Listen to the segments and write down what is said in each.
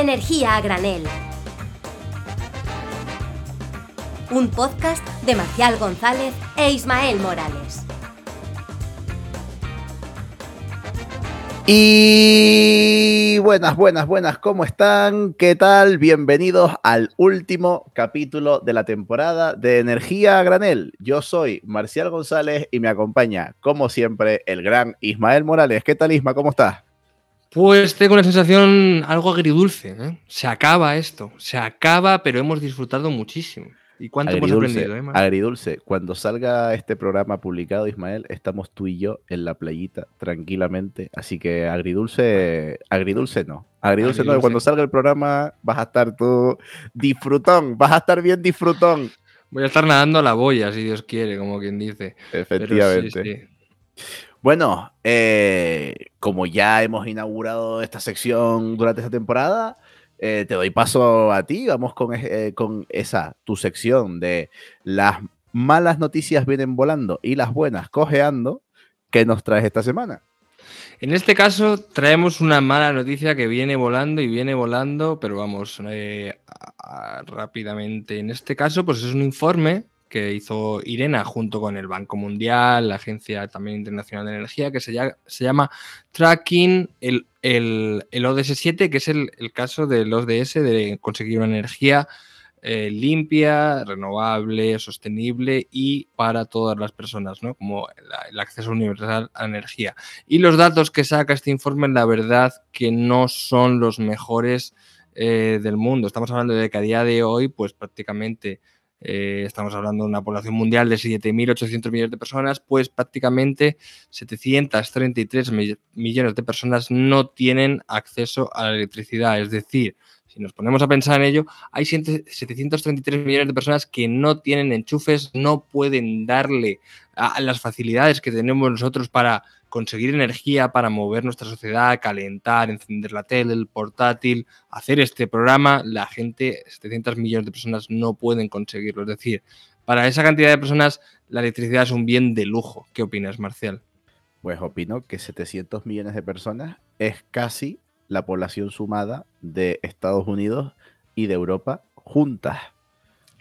Energía a granel. Un podcast de Marcial González e Ismael Morales. Y buenas, buenas, buenas, ¿cómo están? ¿Qué tal? Bienvenidos al último capítulo de la temporada de Energía a Granel. Yo soy Marcial González y me acompaña, como siempre, el gran Ismael Morales. ¿Qué tal, Isma? ¿Cómo estás? Pues tengo una sensación algo agridulce. ¿eh? Se acaba esto, se acaba, pero hemos disfrutado muchísimo. ¿Y cuánto agridulce, hemos aprendido? Eh, agridulce. Cuando salga este programa publicado, Ismael, estamos tú y yo en la playita tranquilamente. Así que agridulce, agridulce no. Agridulce, no. Cuando salga el programa vas a estar tú disfrutón, vas a estar bien disfrutón. Voy a estar nadando a la boya, si Dios quiere, como quien dice. Efectivamente. Bueno, eh, como ya hemos inaugurado esta sección durante esta temporada, eh, te doy paso a ti, vamos con, eh, con esa, tu sección de las malas noticias vienen volando y las buenas cojeando. ¿Qué nos traes esta semana? En este caso traemos una mala noticia que viene volando y viene volando, pero vamos eh, rápidamente. En este caso, pues es un informe que hizo Irena junto con el Banco Mundial, la Agencia también Internacional de Energía, que se, se llama Tracking el, el, ODS-7, que es el, caso del ODS de conseguir una energía eh, limpia, renovable, sostenible y para todas las personas, ¿no? como el acceso universal a energía. Y los datos que saca este informe, la verdad que no son los mejores eh, del mundo. Estamos hablando de que a día de hoy, pues prácticamente eh, estamos hablando de una población mundial de 7.800 millones de personas, pues prácticamente 733 millones de personas no tienen acceso a la electricidad. Es decir, si nos ponemos a pensar en ello, hay 733 millones de personas que no tienen enchufes, no pueden darle a las facilidades que tenemos nosotros para conseguir energía para mover nuestra sociedad, calentar, encender la tele, el portátil, hacer este programa, la gente, 700 millones de personas no pueden conseguirlo. Es decir, para esa cantidad de personas la electricidad es un bien de lujo. ¿Qué opinas, Marcial? Pues opino que 700 millones de personas es casi la población sumada de Estados Unidos y de Europa juntas.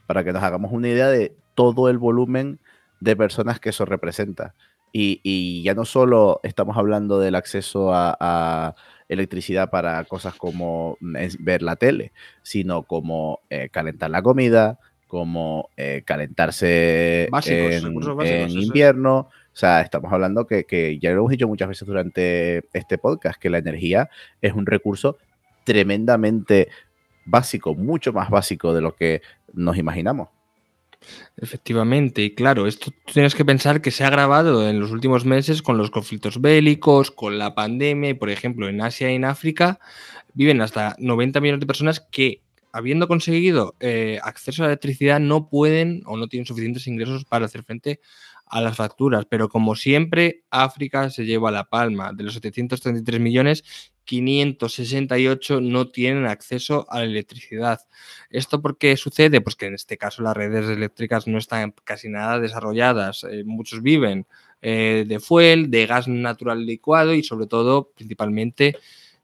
Para que nos hagamos una idea de todo el volumen de personas que eso representa. Y, ya no solo estamos hablando del acceso a, electricidad para cosas como mm, ver la tele, sino como eh, calentar la comida, como eh, calentarse en, invierno. O sea, estamos hablando que, que, ya lo hemos dicho muchas veces durante este podcast, que la energía es un recurso tremendamente básico, mucho más básico de lo que nos imaginamos. Efectivamente, y claro, esto tienes que pensar que se ha agravado en los últimos meses con los conflictos bélicos, con la pandemia, y por ejemplo, en Asia y en África viven hasta 90 millones de personas que, habiendo conseguido eh, acceso a la electricidad, no pueden o no tienen suficientes ingresos para hacer frente a las facturas. Pero como siempre, África se lleva la palma. De los 733 millones, 568 no tienen acceso a la electricidad. ¿Esto por qué sucede? Pues que en este caso las redes eléctricas no están casi nada desarrolladas. Eh, muchos viven eh, de fuel, de gas natural licuado y sobre todo, principalmente,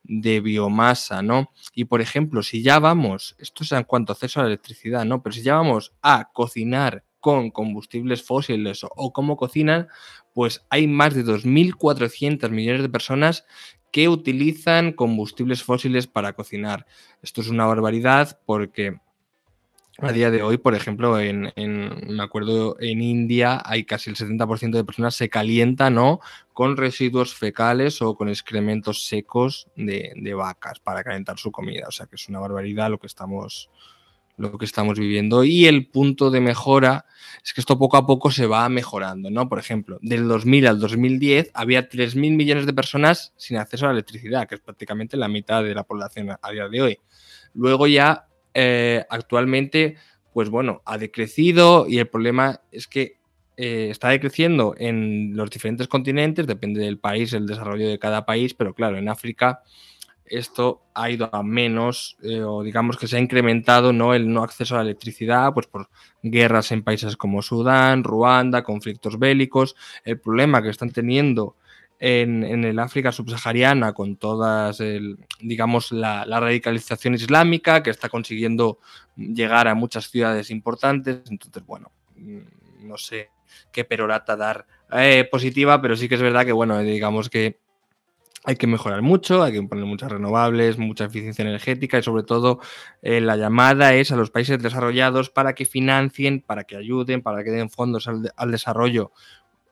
de biomasa, ¿no? Y por ejemplo, si ya vamos, esto es en cuanto a acceso a la electricidad, ¿no? Pero si ya vamos a cocinar con combustibles fósiles o cómo cocinan, pues hay más de 2.400 millones de personas que utilizan combustibles fósiles para cocinar. Esto es una barbaridad porque a día de hoy, por ejemplo, en, me acuerdo, en India hay casi el 70% de personas se calientan ¿no? con residuos fecales o con excrementos secos de, de, vacas para calentar su comida. O sea que es una barbaridad lo que estamos, lo que estamos viviendo. Y el punto de mejora es que esto poco a poco se va mejorando, ¿no? Por ejemplo, del 2000 al 2010 había 3.000 millones de personas sin acceso a la electricidad, que es prácticamente la mitad de la población a día de hoy. Luego ya, eh, actualmente, pues bueno, ha decrecido y el problema es que eh, está decreciendo en los diferentes continentes, depende del país, el desarrollo de cada país, pero claro, en África esto ha ido a menos, eh, o digamos que se ha incrementado ¿no? el no acceso a la electricidad, pues por guerras en países como Sudán, Ruanda, conflictos bélicos. El problema que están teniendo en, el África subsahariana con todas, digamos, la, radicalización islámica que está consiguiendo llegar a muchas ciudades importantes. Entonces, bueno, mm, no sé qué perorata dar eh, positiva, pero sí que es verdad que, bueno, digamos que hay que mejorar mucho, hay que poner muchas renovables, mucha eficiencia energética y sobre todo eh, la llamada es a los países desarrollados para que financien, para que ayuden, para que den fondos al, desarrollo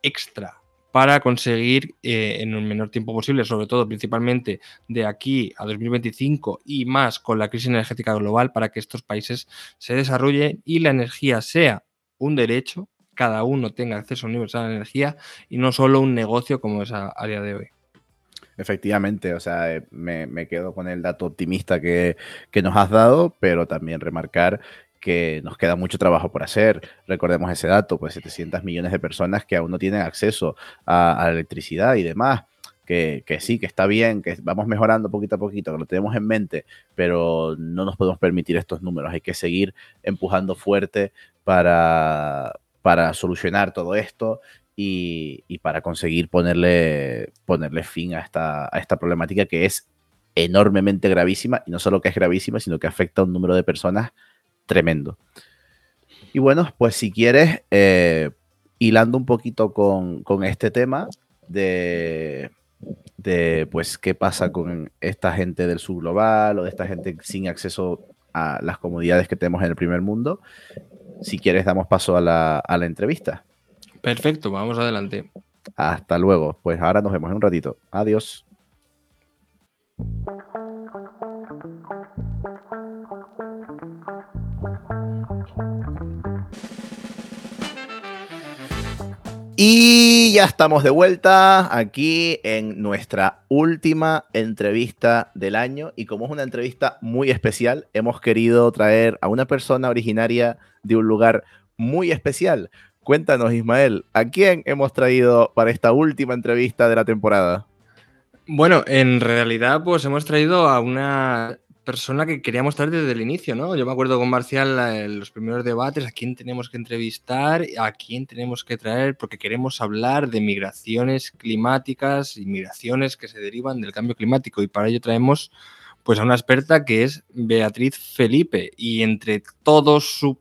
extra para conseguir eh, en el menor tiempo posible, sobre todo principalmente de aquí a 2025 y más con la crisis energética global, para que estos países se desarrollen y la energía sea un derecho, cada uno tenga acceso universal a la energía y no solo un negocio como es a día de hoy. Efectivamente, o sea, eh, me, quedo con el dato optimista que, nos has dado, pero también remarcar que nos queda mucho trabajo por hacer. Recordemos ese dato, pues 700 millones de personas que aún no tienen acceso a, la electricidad y demás. Que, que, sí, que está bien, que vamos mejorando poquito a poquito, que lo tenemos en mente, pero no nos podemos permitir estos números. Hay que seguir empujando fuerte para, para solucionar todo esto y, para conseguir ponerle, ponerle fin a esta, a esta problemática que es enormemente gravísima y no solo que es gravísima, sino que afecta a un número de personas tremendo. Y bueno, pues si quieres, eh, hilando un poquito con, este tema de, de, pues, qué pasa con esta gente del sur global o de esta gente sin acceso a las comodidades que tenemos en el primer mundo, si quieres damos paso a la, a la entrevista. Perfecto, vamos adelante. Hasta luego. Pues ahora nos vemos en un ratito. Adiós. Y ya estamos de vuelta aquí en nuestra última entrevista del año. Y como es una entrevista muy especial, hemos querido traer a una persona originaria de un lugar muy especial. Cuéntanos, Ismael, ¿a quién hemos traído para esta última entrevista de la temporada? Bueno, en realidad, pues hemos traído a una persona que queríamos traer desde el inicio, ¿no? Yo me acuerdo con Marcial en los primeros debates, a quién tenemos que entrevistar, a quién tenemos que traer, porque queremos hablar de migraciones climáticas y migraciones que se derivan del cambio climático. Y para ello traemos pues a una experta que es Beatriz Felipe. Y entre todos su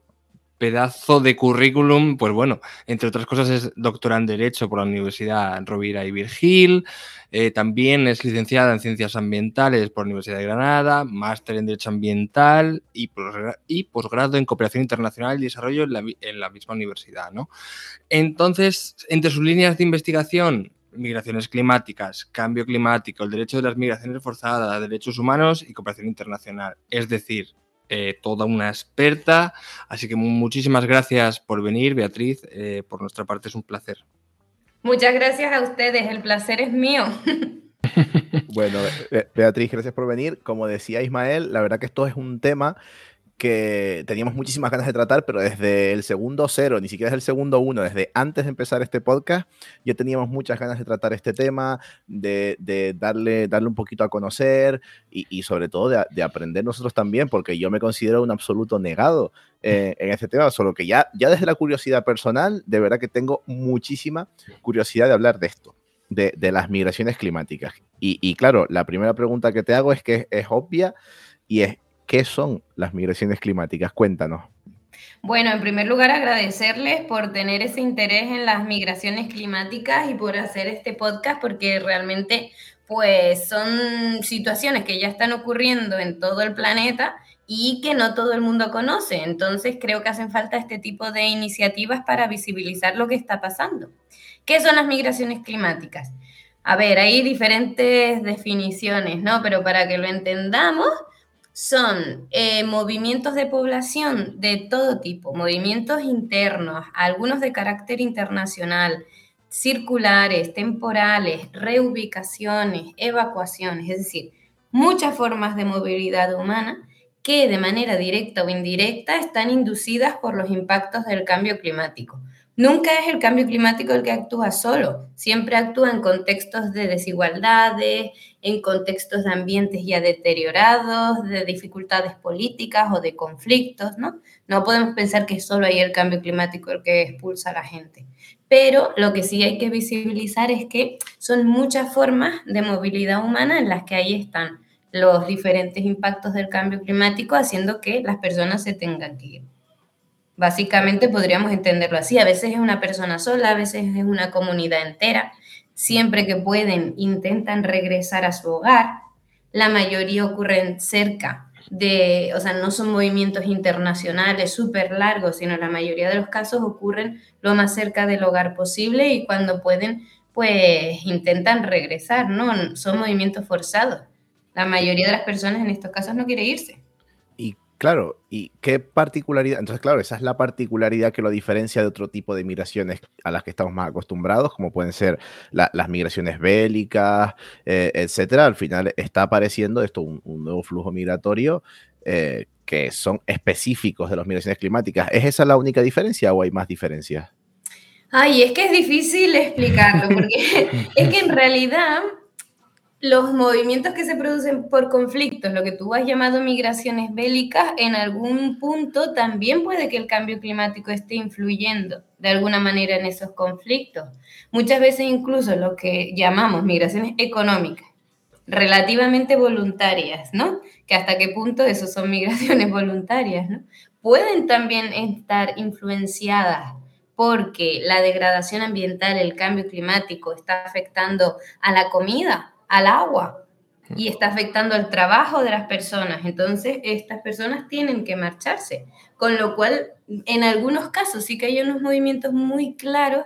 pedazo de currículum, pues bueno, entre otras cosas es doctora en Derecho por la Universidad Rovira y Virgil, eh, también es licenciada en Ciencias Ambientales por la Universidad de Granada, máster en Derecho Ambiental y, posgrado en Cooperación Internacional y Desarrollo en la, misma universidad, ¿no? Entonces, entre sus líneas de investigación, migraciones climáticas, cambio climático, el derecho de las migraciones forzadas, derechos humanos y cooperación internacional. Es decir, eh, toda una experta. Así que muchísimas gracias por venir, Beatriz. Eh, por nuestra parte es un placer. Muchas gracias a ustedes, el placer es mío. bueno, Beatriz, gracias por venir. Como decía Ismael, la verdad que esto es un tema que teníamos muchísimas ganas de tratar, pero desde el segundo cero, ni siquiera desde el segundo uno, desde antes de empezar este podcast, ya teníamos muchas ganas de tratar este tema, de, darle, darle un poquito a conocer y, sobre todo de, aprender nosotros también, porque yo me considero un absoluto negado eh, en este tema, solo que ya, ya desde la curiosidad personal, de verdad que tengo muchísima curiosidad de hablar de esto. De, las migraciones climáticas. Y, y claro, la primera pregunta que te hago es que es obvia y es, ¿Qué son las migraciones climáticas? Cuéntanos. Bueno, en primer lugar, agradecerles por tener ese interés en las migraciones climáticas y por hacer este podcast, porque realmente, pues, son situaciones que ya están ocurriendo en todo el planeta y que no todo el mundo conoce. Entonces, creo que hacen falta este tipo de iniciativas para visibilizar lo que está pasando. ¿Qué son las migraciones climáticas? A ver, hay diferentes definiciones, ¿no? Pero para que lo entendamos, son eh, movimientos de población de todo tipo, movimientos internos, algunos de carácter internacional, circulares, temporales, reubicaciones, evacuaciones, es decir, muchas formas de movilidad humana que de manera directa o indirecta están inducidas por los impactos del cambio climático. Nunca es el cambio climático el que actúa solo, siempre actúa en contextos de desigualdades, en contextos de ambientes ya deteriorados, de dificultades políticas o de conflictos, ¿no? Podemos pensar que solo hay el cambio climático el que expulsa a la gente. Pero lo que sí hay que visibilizar es que son muchas formas de movilidad humana en las que ahí están los diferentes impactos del cambio climático haciendo que las personas se tengan que ir. Básicamente podríamos entenderlo así. A veces es una persona sola, a veces es una comunidad entera. Siempre que pueden, intentan regresar a su hogar. La mayoría ocurren cerca de, o sea, no son movimientos internacionales súper largos, sino la mayoría de los casos ocurren lo más cerca del hogar posible y cuando pueden, pues intentan regresar, ¿no? Son movimientos forzados. La mayoría de las personas en estos casos no quiere irse. Claro, ¿y qué particularidad? Entonces, claro, esa es la particularidad que lo diferencia de otro tipo de migraciones a las que estamos más acostumbrados, como pueden ser las migraciones bélicas, eh, etcétera. Al final está apareciendo esto, un, nuevo flujo migratorio eh, que son específicos de las migraciones climáticas. ¿Es esa la única diferencia o hay más diferencias? Ay, es que es difícil explicarlo, porque es que en realidad los movimientos que se producen por conflictos, lo que tú has llamado migraciones bélicas, en algún punto también puede que el cambio climático esté influyendo de alguna manera en esos conflictos. Muchas veces incluso lo que llamamos migraciones económicas, relativamente voluntarias, ¿no? Que hasta qué punto eso son migraciones voluntarias, ¿no? Pueden también estar influenciadas porque la degradación ambiental, el cambio climático está afectando a la comida al agua y está afectando al trabajo de las personas. Entonces, estas personas tienen que marcharse. Con lo cual, en algunos casos sí que hay unos movimientos muy claros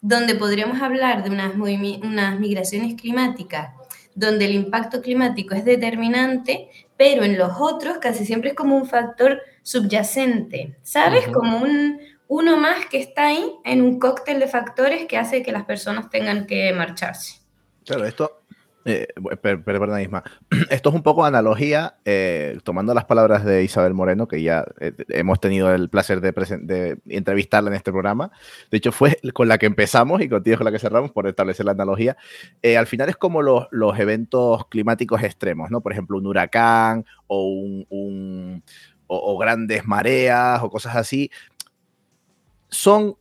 donde podríamos hablar de unas, unas migraciones climáticas, donde el impacto climático es determinante, pero en los otros casi siempre es como un factor subyacente, ¿sabes? Como un, uno más que está ahí en un cóctel de factores que hace que las personas tengan que marcharse. Claro, esto eh, Isma. Esto es un poco analogía, eh, tomando las palabras de Isabel Moreno, que ya eh, hemos tenido el placer de, de, entrevistarla en este programa. De hecho, fue con la que empezamos y contigo con la que cerramos por establecer la analogía. Eh, al final es como los, los, eventos climáticos extremos, ¿no? Por ejemplo, un huracán o, un, o grandes mareas o cosas así. Son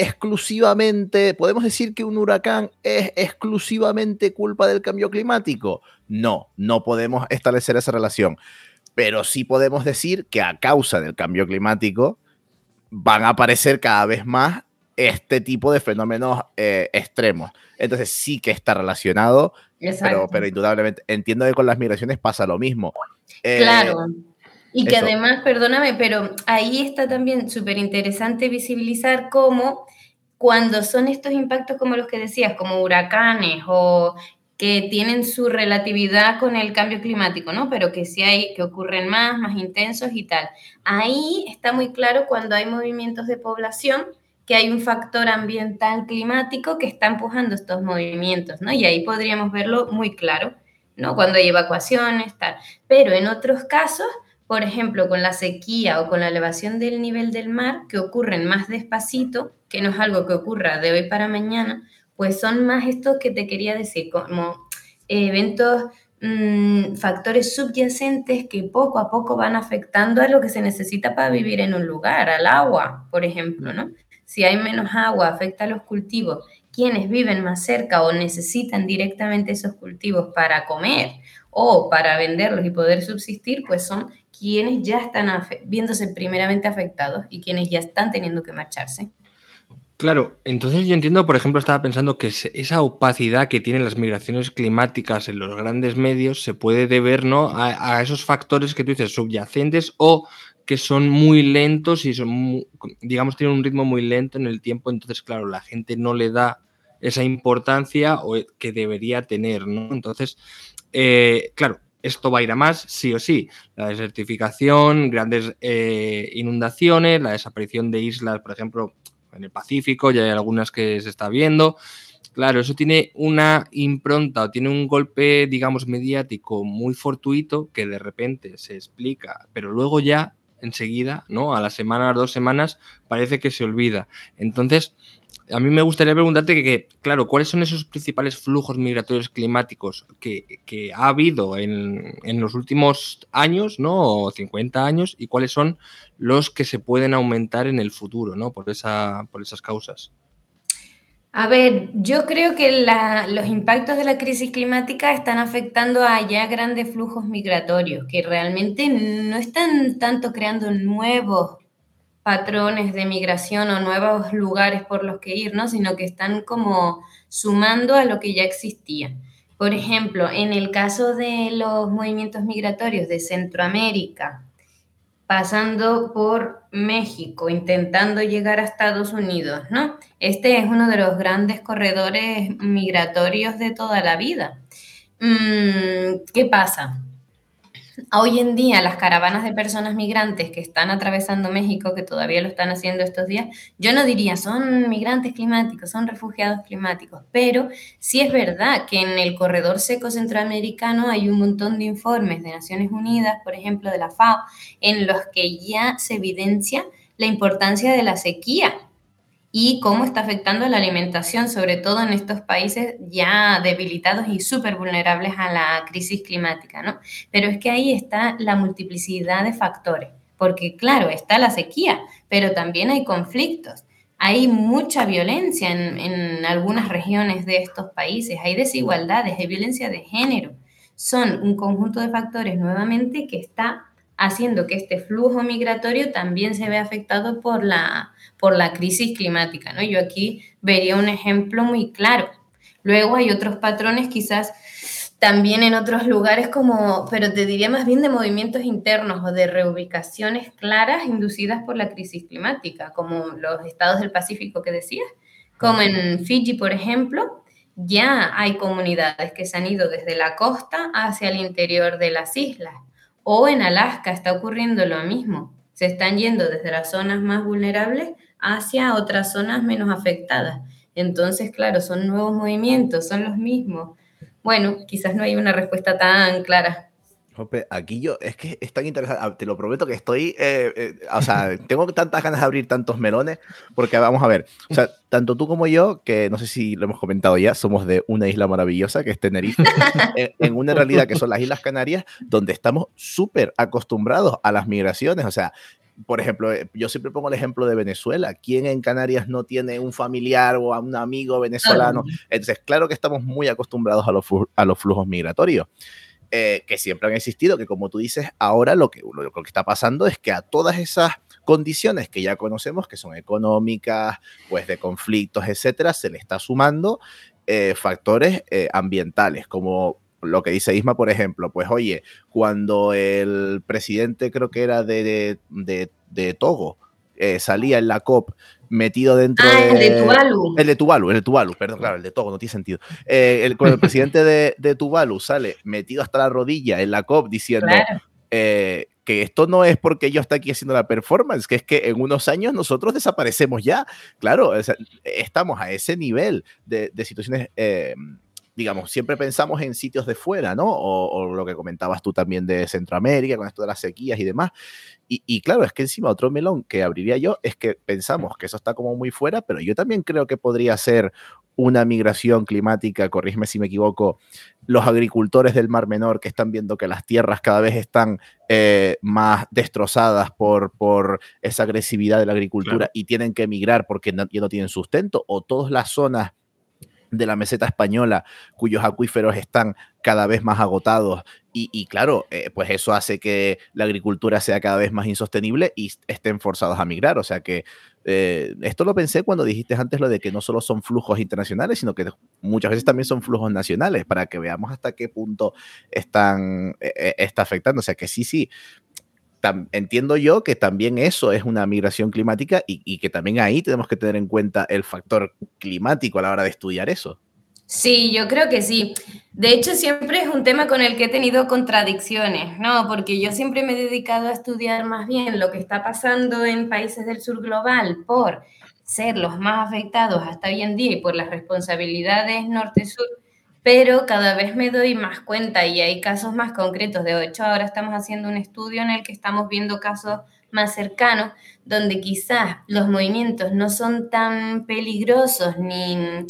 exclusivamente, ¿podemos decir que un huracán es exclusivamente culpa del cambio climático? No, no podemos establecer esa relación, pero sí podemos decir que a causa del cambio climático van a aparecer cada vez más este tipo de fenómenos eh, extremos. Entonces sí que está relacionado, pero, pero, indudablemente entiendo que con las migraciones pasa lo mismo. Eh, claro. Y que además, perdóname, pero ahí está también súper interesante visibilizar cómo cuando son estos impactos como los que decías, como huracanes o que tienen su relatividad con el cambio climático, ¿no? Pero que sí hay, que ocurren más, más intensos y tal. Ahí está muy claro cuando hay movimientos de población que hay un factor ambiental climático que está empujando estos movimientos, ¿no? Y ahí podríamos verlo muy claro, ¿no? Cuando hay evacuaciones, tal. Pero en otros casos por ejemplo, con la sequía o con la elevación del nivel del mar, que ocurren más despacito, que no es algo que ocurra de hoy para mañana, pues son más estos que te quería decir, como eventos, mm, factores subyacentes que poco a poco van afectando a lo que se necesita para vivir en un lugar, al agua, por ejemplo, ¿no? Si hay menos agua, afecta a los cultivos. Quienes viven más cerca o necesitan directamente esos cultivos para comer o para venderlos y poder subsistir, pues son quienes ya están viéndose primeramente afectados y quienes ya están teniendo que marcharse. Claro, entonces yo entiendo, por ejemplo, estaba pensando que esa opacidad que tienen las migraciones climáticas en los grandes medios se puede deber ¿no? a, esos factores que tú dices subyacentes o que son muy lentos y son, digamos, tienen un ritmo muy lento en el tiempo, entonces, claro, la gente no le da esa importancia que debería tener, ¿no? Entonces, eh, claro, esto va a ir a más, sí o sí. La desertificación, grandes eh, inundaciones, la desaparición de islas, por ejemplo, en el Pacífico, ya hay algunas que se está viendo. Claro, eso tiene una impronta o tiene un golpe, digamos, mediático muy fortuito que de repente se explica, pero luego ya enseguida, ¿no? A la semana, a dos semanas, parece que se olvida. Entonces, a mí me gustaría preguntarte que, claro, ¿cuáles son esos principales flujos migratorios climáticos que, ha habido en, en, los últimos años, ¿no? O 50 años, y cuáles son los que se pueden aumentar en el futuro, ¿no? Por, esa, por esas causas. A ver, yo creo que los impactos de la crisis climática están afectando a ya grandes flujos migratorios, que realmente no están tanto creando nuevos patrones de migración o nuevos lugares por los que ir, ¿no? Sino que están como sumando a lo que ya existía. Por ejemplo, en el caso de los movimientos migratorios de Centroamérica, pasando por México, intentando llegar a Estados Unidos, ¿no? Este es uno de los grandes corredores migratorios de toda la vida. Mm, ¿Qué pasa? Hoy en día las caravanas de personas migrantes que están atravesando México, que todavía lo están haciendo estos días, yo no diría son migrantes climáticos, son refugiados climáticos, pero sí es verdad que en el corredor seco centroamericano hay un montón de informes de Naciones Unidas, por ejemplo de la FAO, en los que ya se evidencia la importancia de la sequía y cómo está afectando la alimentación, sobre todo en estos países ya debilitados y súper vulnerables a la crisis climática, ¿no? Pero es que ahí está la multiplicidad de factores, porque claro, está la sequía, pero también hay conflictos. Hay mucha violencia en, en algunas regiones de estos países, hay desigualdades, hay violencia de género. Son un conjunto de factores nuevamente que está haciendo que este flujo migratorio también se vea afectado por la, por la crisis climática. ¿no? Yo aquí vería un ejemplo muy claro. Luego hay otros patrones quizás también en otros lugares como, pero te diría más bien de movimientos internos o de reubicaciones claras inducidas por la crisis climática, como los estados del Pacífico que decías, como en Fiji, por ejemplo, ya hay comunidades que se han ido desde la costa hacia el interior de las islas o en Alaska está ocurriendo lo mismo. Se están yendo desde las zonas más vulnerables hacia otras zonas menos afectadas. Entonces, claro, son nuevos movimientos, son los mismos. Bueno, quizás no hay una respuesta tan clara aquí yo, es que es tan interesante, ah, te lo prometo que estoy, eh, eh, o sea, tengo tantas ganas de abrir tantos melones, porque vamos a ver, o sea, tanto tú como yo, que no sé si lo hemos comentado ya, somos de una isla maravillosa que es Tenerife, en, una realidad que son las Islas Canarias, donde estamos súper acostumbrados a las migraciones, o sea, por ejemplo, eh, yo siempre pongo el ejemplo de Venezuela. ¿Quién en Canarias no tiene un familiar o a un amigo venezolano? Entonces, claro que estamos muy acostumbrados a los, a los flujos migratorios. Eh, que siempre han existido, que como tú dices, ahora lo que, lo, que está pasando es que a todas esas condiciones que ya conocemos, que son económicas, pues de conflictos, etcétera, se le está sumando eh, factores eh, ambientales, como lo que dice Isma, por ejemplo, pues oye, cuando el presidente creo que era de, de, de Togo, salía en la COP metido dentro ah, de... El de Tuvalu. El de Tuvalu, el de Tuvalu, perdón, claro, el de Togo, no tiene sentido. Eh, el, cuando el presidente de, de, Tuvalu sale metido hasta la rodilla en la COP diciendo eh, que esto no es porque yo esté aquí haciendo la performance, que es que en unos años nosotros desaparecemos ya. Claro, estamos a ese nivel de, de situaciones... Eh, digamos, siempre pensamos en sitios de fuera, ¿no? O, o, lo que comentabas tú también de Centroamérica, con esto de las sequías y demás. Y, claro, es que encima otro melón que abriría yo es que pensamos que eso está como muy fuera, pero yo también creo que podría ser una migración climática, corrígeme si me equivoco, los agricultores del Mar Menor que están viendo que las tierras cada vez están eh, más destrozadas por, por esa agresividad de la agricultura y tienen que emigrar porque no, ya no tienen sustento, o todas las zonas de la meseta española, cuyos acuíferos están cada vez más agotados. Y, claro, eh, pues eso hace que la agricultura sea cada vez más insostenible y estén forzados a migrar. O sea que eh, esto lo pensé cuando dijiste antes lo de que no solo son flujos internacionales, sino que muchas veces también son flujos nacionales, para que veamos hasta qué punto están, eh, está afectando. O sea que sí, sí, entiendo yo que también eso es una migración climática y, que también ahí tenemos que tener en cuenta el factor climático a la hora de estudiar eso. Sí, yo creo que sí. De hecho, siempre es un tema con el que he tenido contradicciones, ¿no? Porque yo siempre me he dedicado a estudiar más bien lo que está pasando en países del sur global por ser los más afectados hasta hoy en día y por las responsabilidades norte-sur pero cada vez me doy más cuenta y hay casos más concretos. De hecho, ahora estamos haciendo un estudio en el que estamos viendo casos más cercanos, donde quizás los movimientos no son tan peligrosos ni,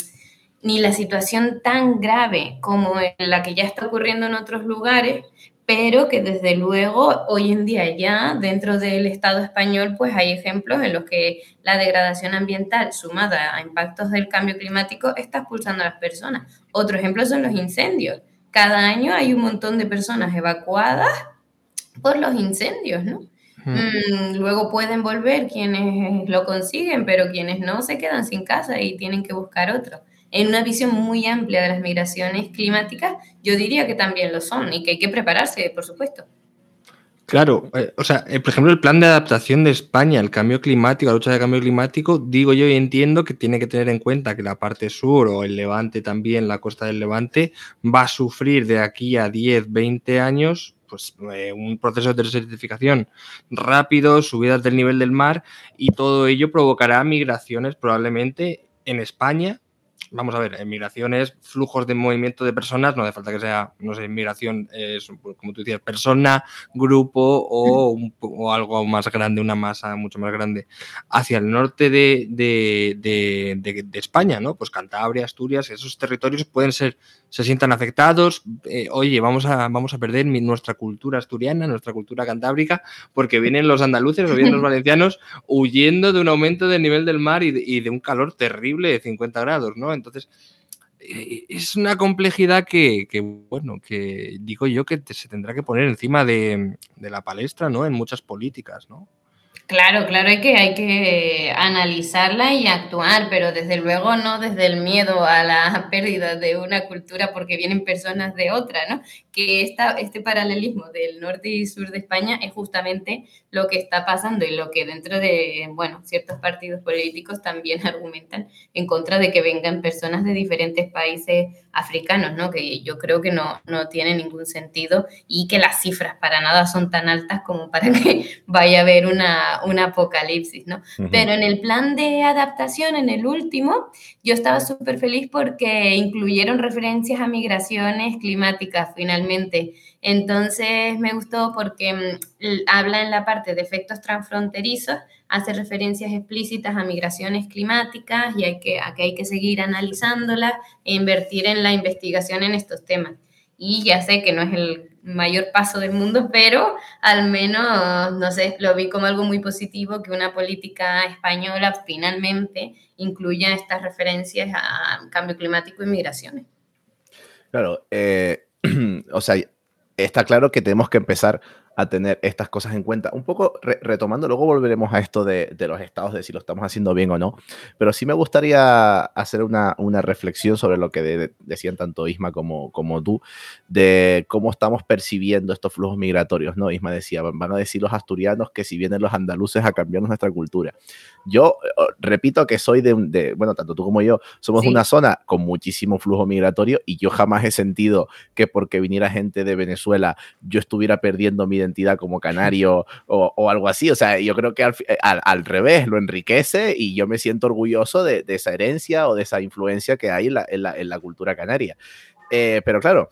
ni la situación tan grave como la que ya está ocurriendo en otros lugares, pero que desde luego hoy en día ya dentro del Estado español pues hay ejemplos en los que la degradación ambiental sumada a impactos del cambio climático está expulsando a las personas. Otro ejemplo son los incendios. Cada año hay un montón de personas evacuadas por los incendios, ¿no? Mm, luego pueden volver quienes lo consiguen, pero quienes no se quedan sin casa y tienen que buscar otro en una visión muy amplia de las migraciones climáticas, yo diría que también lo son y que hay que prepararse, por supuesto. Claro, eh, o sea, eh, por ejemplo, el plan de adaptación de España al cambio climático, a la lucha del cambio climático, digo yo y entiendo que tiene que tener en cuenta que la parte sur o el levante también, la costa del levante, va a sufrir de aquí a 10, 20 años pues, eh, un proceso de desertificación rápido, subidas del nivel del mar y todo ello provocará migraciones probablemente en España vamos a ver, en migraciones, flujos de movimiento de personas, no hace falta que sea, no sé, migración, como tú decías, persona, grupo o, o, algo más grande, una masa mucho más grande, hacia el norte de, de, de, de España, ¿no? Pues Cantabria, Asturias, esos territorios pueden ser se sientan afectados, eh, oye, vamos a, vamos a perder nuestra cultura asturiana, nuestra cultura cantábrica, porque vienen los andaluces o vienen los valencianos huyendo de un aumento del nivel del mar y de, un calor terrible de 50 grados, ¿no? Entonces, eh, es una complejidad que, bueno, que digo yo que se tendrá que poner encima de, de la palestra, ¿no? En muchas políticas, ¿no? Claro, claro, hay que, hay que analizarla y actuar, pero desde luego no desde el miedo a la pérdida de una cultura porque vienen personas de otra, ¿no? Que esta, este paralelismo del norte y sur de España es justamente lo que está pasando y lo que dentro de, bueno, ciertos partidos políticos también argumentan en contra de que vengan personas de diferentes países africanos, ¿no? Que yo creo que no, no tiene ningún sentido y que las cifras para nada son tan altas como para que vaya a haber una un apocalipsis, ¿no? Pero en el plan de adaptación, en el último, yo estaba súper feliz porque incluyeron referencias a migraciones climáticas finalmente. Entonces me gustó porque mm, habla en la parte de efectos transfronterizos, hace referencias explícitas a migraciones climáticas y hay que, a que hay que seguir analizándolas e invertir en la investigación en estos temas. Y ya sé que no es el mayor paso del mundo, pero al menos, no sé, lo vi como algo muy positivo que una política española finalmente incluya estas referencias a cambio climático y migraciones. Claro, eh, o sea, está claro que tenemos que empezar a tener estas cosas en cuenta. Un poco retomando, luego volveremos a esto de, los estados, de si lo estamos haciendo bien o no, pero sí me gustaría hacer una, una reflexión sobre lo que decían tanto Isma como, como tú, de cómo estamos percibiendo estos flujos migratorios, ¿no? Isma decía, van a decir los asturianos que si vienen los andaluces a cambiar nuestra cultura. Yo eh, repito que soy de, bueno, tanto tú como yo, somos una zona con muchísimo flujo migratorio y yo jamás he sentido que porque viniera gente de Venezuela yo estuviera perdiendo mi identidad como canario o, algo así. O sea, yo creo que eh, al, revés lo enriquece y yo me siento orgulloso de, esa herencia o de esa influencia que hay en la, cultura canaria. Eh, pero claro,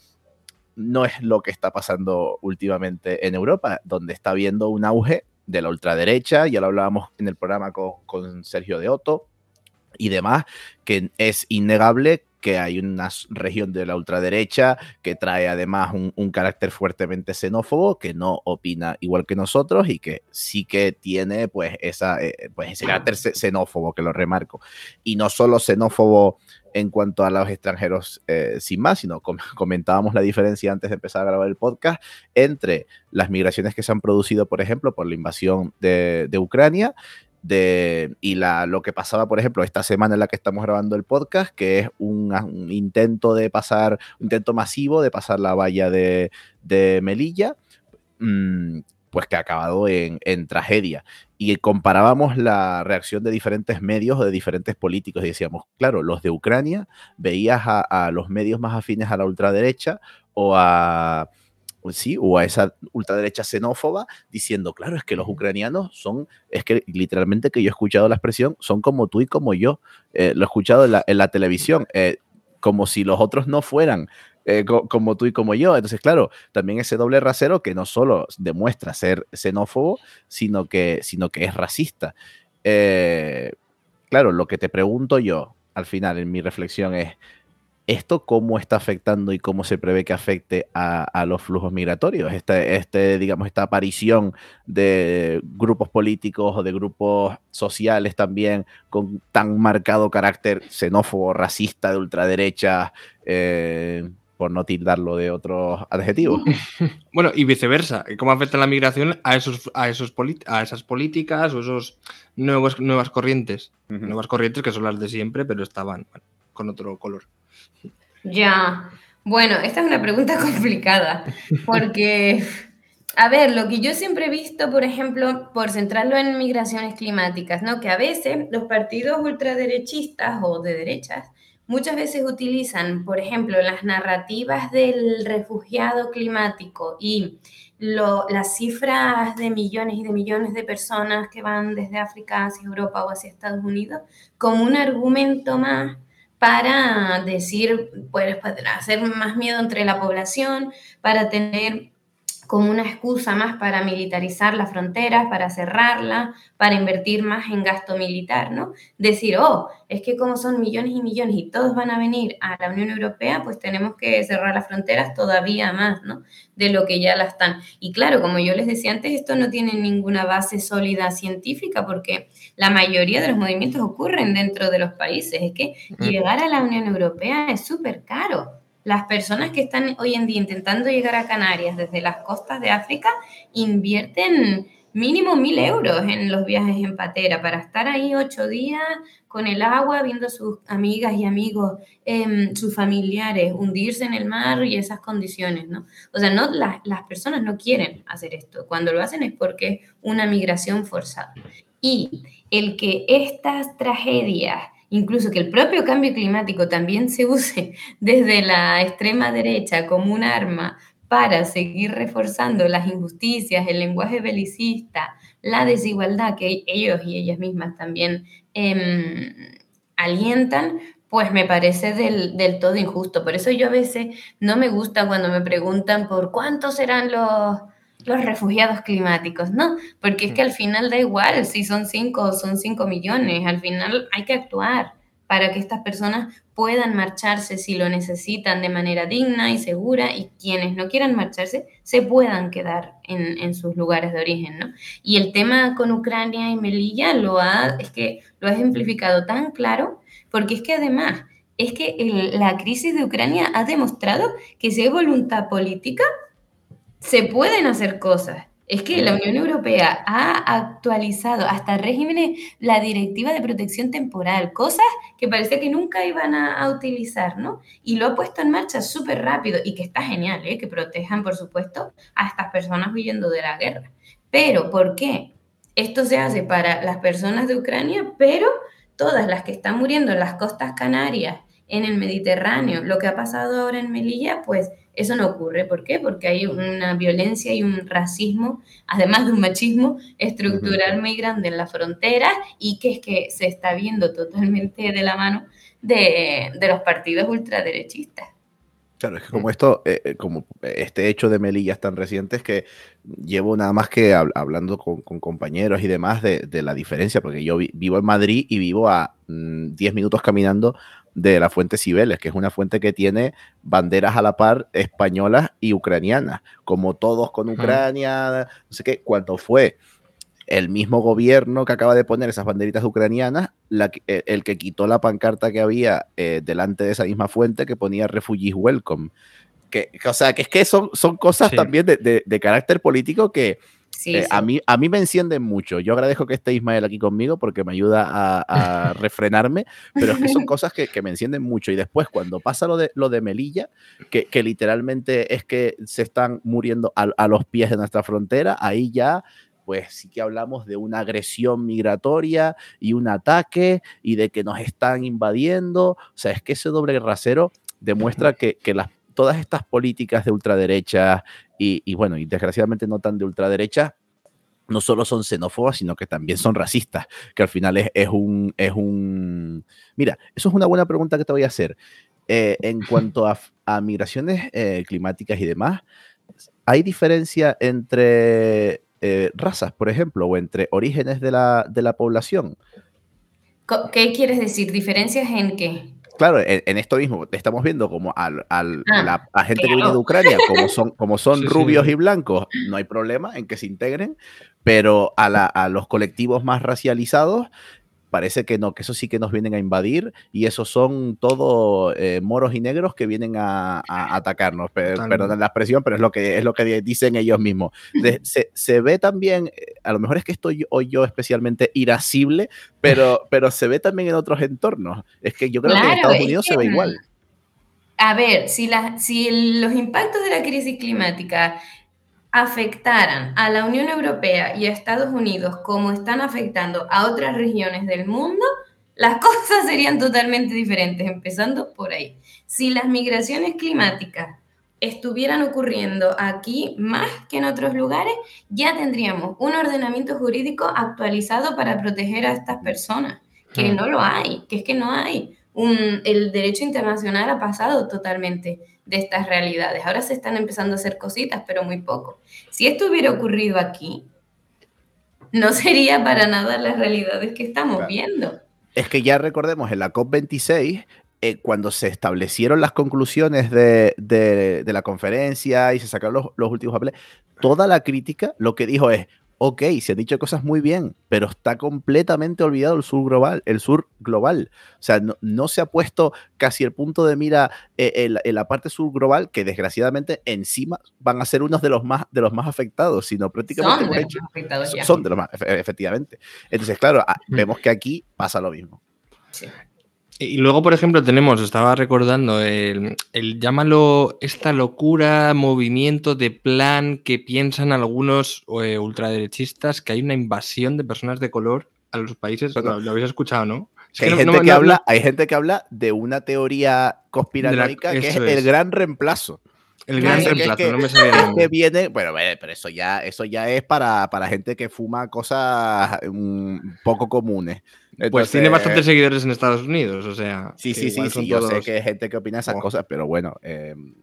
no es lo que está pasando últimamente en Europa, donde está habiendo un auge de la ultraderecha, ya lo hablábamos en el programa con, con Sergio de Otto y demás, que es innegable que hay una región de la ultraderecha que trae además un, carácter fuertemente xenófobo, que no opina igual que nosotros y que sí que tiene pues, esa, eh, pues ese carácter xenófobo, que lo remarco. Y no solo xenófobo en cuanto a los extranjeros eh, sin más, sino comentábamos la diferencia antes de empezar a grabar el podcast entre las migraciones que se han producido, por ejemplo, por la invasión de Ucrania de, y lo que pasaba, por ejemplo, esta semana en la que estamos grabando el podcast, que es un, intento de pasar, un intento masivo de pasar la valla de, de Melilla, mm, pues que ha acabado en, en, tragedia. Y comparábamos la reacción de diferentes medios o de diferentes políticos y decíamos, claro, los de Ucrania, veías a los medios más afines a la ultraderecha o a pues sí, o a esa ultraderecha xenófoba diciendo, claro, es que los ucranianos son, es que literalmente que yo he escuchado la expresión, son como tú y como yo, eh, lo he escuchado en la, televisión. Eh, como si los otros no fueran eh, como tú y como yo. Entonces, claro, también ese doble rasero que no solo demuestra ser xenófobo, sino que, sino que es racista. Claro, lo que te pregunto yo al final en mi reflexión es, ¿esto cómo está afectando y cómo se prevé que afecte a, los flujos migratorios? Este, este, digamos, esta aparición de grupos políticos o de grupos sociales también con tan marcado carácter xenófobo, racista, de ultraderecha, eh, por no tildarlo de otros adjetivos. Bueno, y viceversa, ¿cómo afecta la migración a, esos, a, esos a esas políticas o esos nuevos, nuevas corrientes? Nuevas corrientes que son las de siempre, pero estaban con otro color. Ya, bueno, esta es una pregunta complicada, porque, a ver, lo que yo siempre he visto, por ejemplo, por centrarlo en migraciones climáticas, ¿no? Que a veces los partidos ultraderechistas o de derechas muchas veces utilizan, por ejemplo, las narrativas del refugiado climático y las cifras de millones y de millones de personas que van desde África hacia Europa o hacia Estados Unidos como un argumento más para decir, pues, hacer más miedo entre la población, para tener como una excusa más para militarizar las fronteras, para cerrarla, para invertir más en gasto militar, ¿no? Decir, oh, es que como son millones y millones y todos van a venir a la Unión Europea, pues tenemos que cerrar las fronteras todavía más, ¿no? De lo que ya la están. Y claro, como yo les decía antes, esto no tiene ninguna base sólida científica porque la mayoría de los movimientos ocurren dentro de los países. Es que llegar a la Unión Europea es súper caro las personas que están hoy en día intentando llegar a Canarias desde las costas de África invierten mínimo mil euros en los viajes en patera para estar ahí ocho días con el agua, viendo a sus amigas y amigos, em, sus familiares, hundirse en el mar y esas condiciones, ¿no? O sea, no, las, las personas no quieren hacer esto. Cuando lo hacen es porque es una migración forzada. Y el que estas tragedias incluso que el propio cambio climático también se use desde la extrema derecha como un arma para seguir reforzando las injusticias, el lenguaje belicista, la desigualdad que ellos y ellas mismas también em, alientan, pues me parece del, del, todo injusto. Por eso yo a veces no me gusta cuando me preguntan por cuántos serán los, los refugiados climáticos, ¿no? Porque es que al final da igual si son cinco o son cinco millones, al final hay que actuar para que estas personas puedan marcharse si lo necesitan de manera digna y segura y quienes no quieran marcharse se puedan quedar en, sus lugares de origen, ¿no? Y el tema con Ucrania y Melilla lo ha, es que lo ha ejemplificado tan claro porque es que además es que la crisis de Ucrania ha demostrado que si hay voluntad política, se pueden hacer cosas. Es que la Unión Europea ha actualizado hasta regímenes la directiva de protección temporal, cosas que parecía que nunca iban a, utilizar, ¿no? Y lo ha puesto en marcha súper rápido y que está genial, ¿eh? Que protejan, por supuesto, a estas personas huyendo de la guerra. Pero, ¿por qué? Esto se hace para las personas de Ucrania, pero todas las que están muriendo en las costas canarias, en el Mediterráneo, lo que ha pasado ahora en Melilla, pues eso no ocurre. ¿Por qué? Porque hay una violencia y un racismo, además de un machismo estructural muy grande en la frontera y que es que se está viendo totalmente de la mano de, los partidos ultraderechistas. Claro, es que como esto, eh, eh, como este hecho de Melilla es tan reciente, es que llevo nada más que hablando con, compañeros y demás de, la diferencia, porque yo vivo en Madrid y vivo a 10 mm, minutos caminando de la fuente Cibeles, que es una fuente que tiene banderas a la par españolas y ucranianas, como todos con Ucrania, no sé qué, cuando fue el mismo gobierno que acaba de poner esas banderitas ucranianas, e, el que quitó la pancarta que había eh, delante de esa misma fuente que ponía Refugees Welcome. Que, o sea, que es que son, son cosas también de, de, carácter político que, eh, a, mí, a mí me encienden mucho. Yo agradezco que esté Ismael aquí conmigo porque me ayuda a, refrenarme, pero es que son cosas que, me encienden mucho. Y después, cuando pasa lo de, lo de Melilla, que, que literalmente es que se están muriendo a, los pies de nuestra frontera, ahí ya pues sí que hablamos de una agresión migratoria y un ataque y de que nos están invadiendo. O sea, es que ese doble rasero demuestra que, que las todas estas políticas de ultraderecha y, bueno, y desgraciadamente no tan de ultraderecha, no solo son xenófobas, sino que también son racistas, que al final es, un, es un... Mira, eso es una buena pregunta que te voy a hacer. eh, en cuanto a, migraciones eh, climáticas y demás, ¿hay diferencia entre eh, razas, por ejemplo, o entre orígenes de la, de la población? ¿Qué quieres decir? ¿Diferencias en qué? Claro, en, esto mismo estamos viendo como al, al ah, la, a gente que viene de Ucrania, como son, como son rubios y blancos, no hay problema en que se integren, pero a, la, a los colectivos más racializados parece que no, que eso sí que nos vienen a invadir y esos son todos eh, moros y negros que vienen a, atacarnos. perdón la expresión, pero es lo que, es lo que dicen ellos mismos. se, ve también, eh, a lo mejor es que estoy hoy yo especialmente irascible, pero, pero se ve también en otros entornos. Es que yo creo que en Estados Unidos se ve igual. A ver, si, la, si los impactos de la crisis climática afectaran a la Unión Europea y a Estados Unidos como están afectando a otras regiones del mundo, las cosas serían totalmente diferentes, empezando por ahí. Si las migraciones climáticas estuvieran ocurriendo aquí más que en otros lugares, ya tendríamos un ordenamiento jurídico actualizado para proteger a estas personas, que no lo hay, que es que no hay. El derecho internacional ha pasado totalmente de estas realidades. Ahora se están empezando a hacer cositas, pero muy poco. Si esto hubiera ocurrido aquí, no sería para nada las realidades que estamos viendo. Es que ya recordemos en la COP26, eh, cuando se establecieron las conclusiones de, la conferencia y se sacaron los, los últimos papeles, toda la crítica lo que dijo es, ok, se han dicho cosas muy bien, pero está completamente olvidado el sur global. El sur global. O sea, no, se ha puesto casi el punto de mira eh, en, la parte sur global, que desgraciadamente encima van a ser unos de los más, de los más afectados, sino prácticamente son de los más afectados ya. Son de los más, efectivamente. Entonces, claro, mm. vemos que aquí pasa lo mismo. Sí. Y luego, por ejemplo, tenemos, estaba recordando, el, llámalo esta locura, movimiento de plan que piensan algunos eh, ultraderechistas que hay una invasión de personas de color a los países. Lo, habéis escuchado, ¿no? hay, gente que habla, hay gente que habla de una teoría conspiranoica que es, el gran reemplazo. El gran reemplazo, no me sabía. Que viene, bueno, pero eso ya, eso ya es para, para gente que fuma cosas mm, poco comunes pues tiene bastantes seguidores en Estados Unidos, o sea. Sí, sí, sí, sí. Yo sé que hay gente que opina esas cosas, pero bueno, em,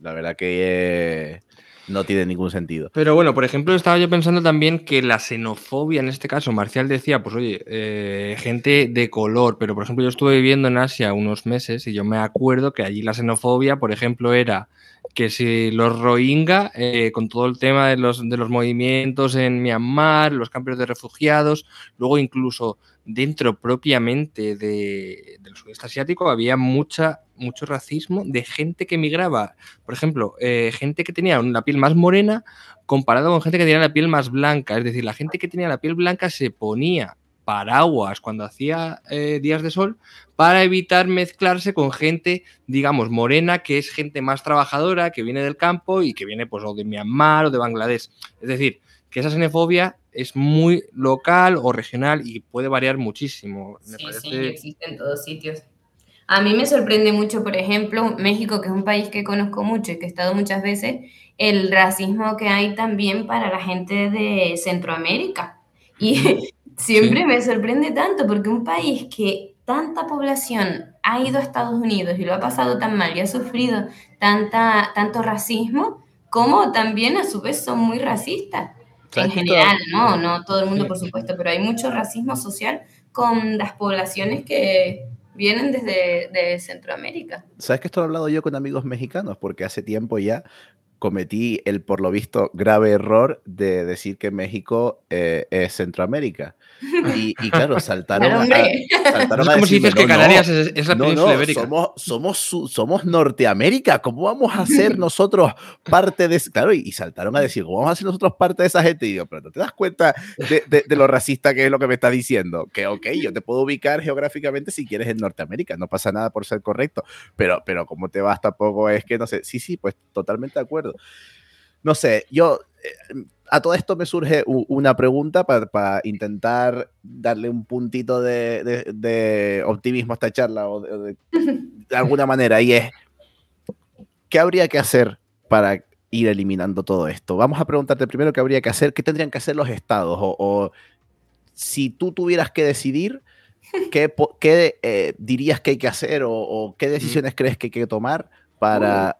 la verdad que eh, no tiene ningún sentido. Pero bueno, por ejemplo, estaba yo pensando también que la xenofobia, en este caso, Marcial decía, pues oye, eh, gente de color, pero por ejemplo, yo estuve viviendo en Asia unos meses y yo me acuerdo que allí la xenofobia, por ejemplo, era que si los Rohingya, eh, con todo el tema de los, de los movimientos en Myanmar, los campos de refugiados, luego incluso dentro propiamente de, del sudeste asiático había mucha, mucho racismo de gente que migraba. Por ejemplo, eh, gente que tenía la piel más morena comparado con gente que tenía la piel más blanca. Es decir, la gente que tenía la piel blanca se ponía paraguas cuando hacía eh, días de sol para evitar mezclarse con gente, digamos, morena, que es gente más trabajadora, que viene del campo y que viene pues o de Myanmar o de Bangladesh. Es decir, que esa xenofobia es muy local o regional y puede variar muchísimo. sí, sí, existe en todos sitios. A mí me sorprende mucho, por ejemplo, México, que es un país que conozco mucho y que he estado muchas veces, el racismo que hay también para la gente de Centroamérica. Y siempre me sorprende tanto porque un país que tanta población ha ido a Estados Unidos y lo ha pasado tan mal y ha sufrido tanta, tanto racismo, como también a su vez son muy racistas en general, ¿no? No todo el mundo, por supuesto, pero hay mucho racismo social con las poblaciones que vienen desde de Centroamérica. ¿Sabes que esto lo he hablado yo con amigos mexicanos? Porque hace tiempo ya cometí el, por lo visto, grave error de decir que México eh, es Centroamérica. Y, claro, saltaron, a, saltaron es como si dices que Canarias es, la península ibérica. Somos, somos, somos Norteamérica, ¿cómo vamos a ser nosotros parte de... Claro, y, saltaron a decir, ¿cómo vamos a ser nosotros parte de esa gente? Y digo, pero ¿no te das cuenta de, de, lo racista que es lo que me está diciendo? Que, ok, yo te puedo ubicar geográficamente si quieres en Norteamérica, no pasa nada por ser correcto, pero, pero ¿cómo te vas tampoco? Es que, no sé, sí, sí, pues totalmente de acuerdo. No sé, yo... Eh, a todo esto me surge una pregunta para, intentar darle un puntito de, optimismo a esta charla o de, alguna manera y es, ¿qué habría que hacer para ir eliminando todo esto? Vamos a preguntarte primero qué habría que hacer, qué tendrían que hacer los estados o, si tú tuvieras que decidir, ¿qué, qué eh, dirías que hay que hacer o, qué decisiones crees que hay que tomar para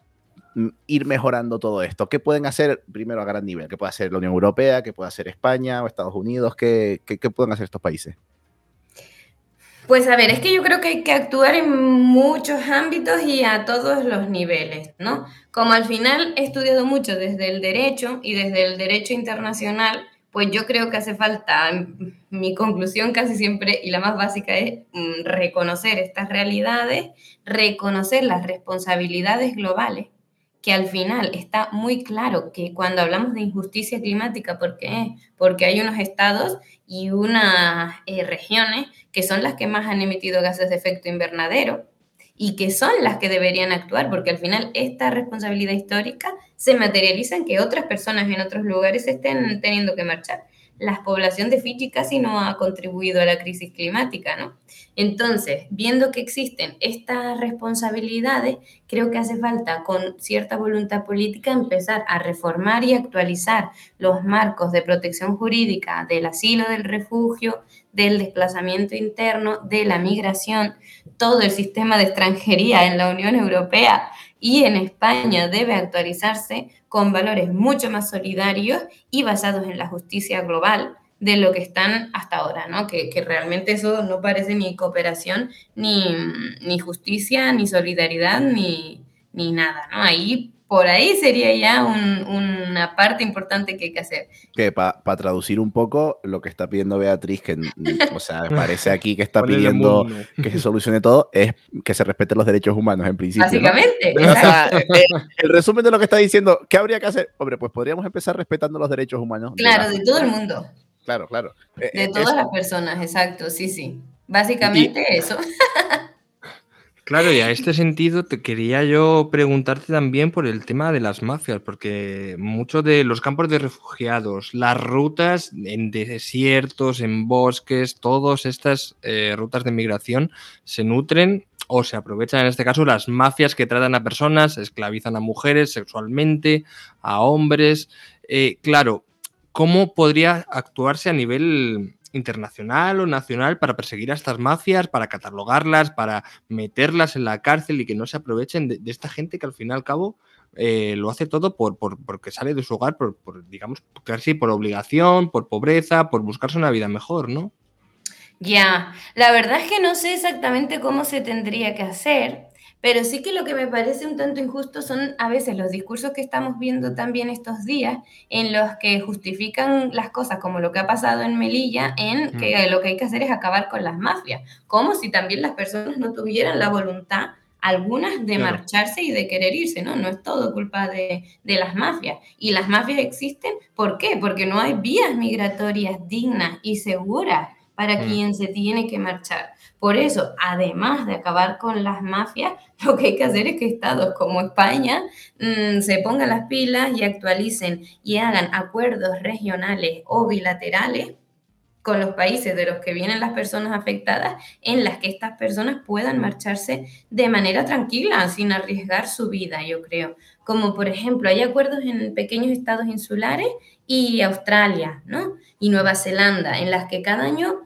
ir mejorando todo esto? ¿Qué pueden hacer primero a gran nivel? ¿Qué puede hacer la Unión Europea? ¿Qué puede hacer España o Estados Unidos? ¿Qué, qué, qué pueden hacer estos países? Pues a ver, es que yo creo que hay que actuar en muchos ámbitos y a todos los niveles, ¿no? Como al final he estudiado mucho desde el derecho y desde el derecho internacional, pues yo creo que hace falta, mi conclusión casi siempre y la más básica es mm, reconocer estas realidades, reconocer las responsabilidades globales, que al final está muy claro que cuando hablamos de injusticia climática, ¿por qué? Porque hay unos estados y unas eh, regiones que son las que más han emitido gases de efecto invernadero y que son las que deberían actuar, porque al final esta responsabilidad histórica se materializa en que otras personas en otros lugares estén teniendo que marchar la población de Fiji casi no ha contribuido a la crisis climática, ¿no? Entonces, viendo que existen estas responsabilidades, creo que hace falta, con cierta voluntad política, empezar a reformar y actualizar los marcos de protección jurídica del asilo, del refugio, del desplazamiento interno, de la migración, todo el sistema de extranjería en la Unión Europea y en España debe actualizarse con valores mucho más solidarios y basados en la justicia global de lo que están hasta ahora, ¿no? Que, que realmente eso no parece ni cooperación, ni, ni justicia, ni solidaridad, ni, ni nada, ¿no? Ahí por ahí sería ya una parte importante que hay que hacer. Que para traducir un poco lo que está pidiendo Beatriz, que o sea, parece aquí que está pidiendo que se solucione todo, es que se respeten los derechos humanos en principio. Básicamente. Eh, el, resumen de lo que está diciendo, ¿qué habría que hacer? Hombre, pues podríamos empezar respetando los derechos humanos. Claro, de, todo el mundo. Claro, claro. Eh, de todas las personas, exacto, sí, sí. Básicamente eso. Claro, y a este sentido te quería yo preguntarte también por el tema de las mafias, porque muchos de los campos de refugiados, las rutas en desiertos, en bosques, todas estas eh, rutas de migración se nutren o se aprovechan en este caso las mafias que tratan a personas, esclavizan a mujeres sexualmente, a hombres. Eh, claro, ¿cómo podría actuarse a nivel internacional o nacional para perseguir a estas mafias, para catalogarlas, para meterlas en la cárcel y que no se aprovechen de, esta gente que al fin y al cabo eh, lo hace todo por, porque sale de su hogar, por, digamos, casi por obligación, por pobreza, por buscarse una vida mejor, ¿no? Ya, la verdad es que no sé exactamente cómo se tendría que hacer, pero sí que lo que me parece un tanto injusto son a veces los discursos que estamos viendo también estos días, en los que justifican las cosas como lo que ha pasado en Melilla, en que lo que hay que hacer es acabar con las mafias, como si también las personas no tuvieran la voluntad algunas de marcharse y de querer irse, ¿no? No es todo culpa de, de, las mafias. Y las mafias existen, ¿por qué? Porque no hay vías migratorias dignas y seguras para mm. quien se tiene que marchar. Por eso, además de acabar con las mafias, lo que hay que hacer es que estados como España mm, se pongan las pilas y actualicen y hagan acuerdos regionales o bilaterales con los países de los que vienen las personas afectadas, en las que estas personas puedan marcharse de manera tranquila, sin arriesgar su vida, yo creo. Como por ejemplo, hay acuerdos en pequeños estados insulares y Australia, ¿no? Y Nueva Zelanda, en las que cada año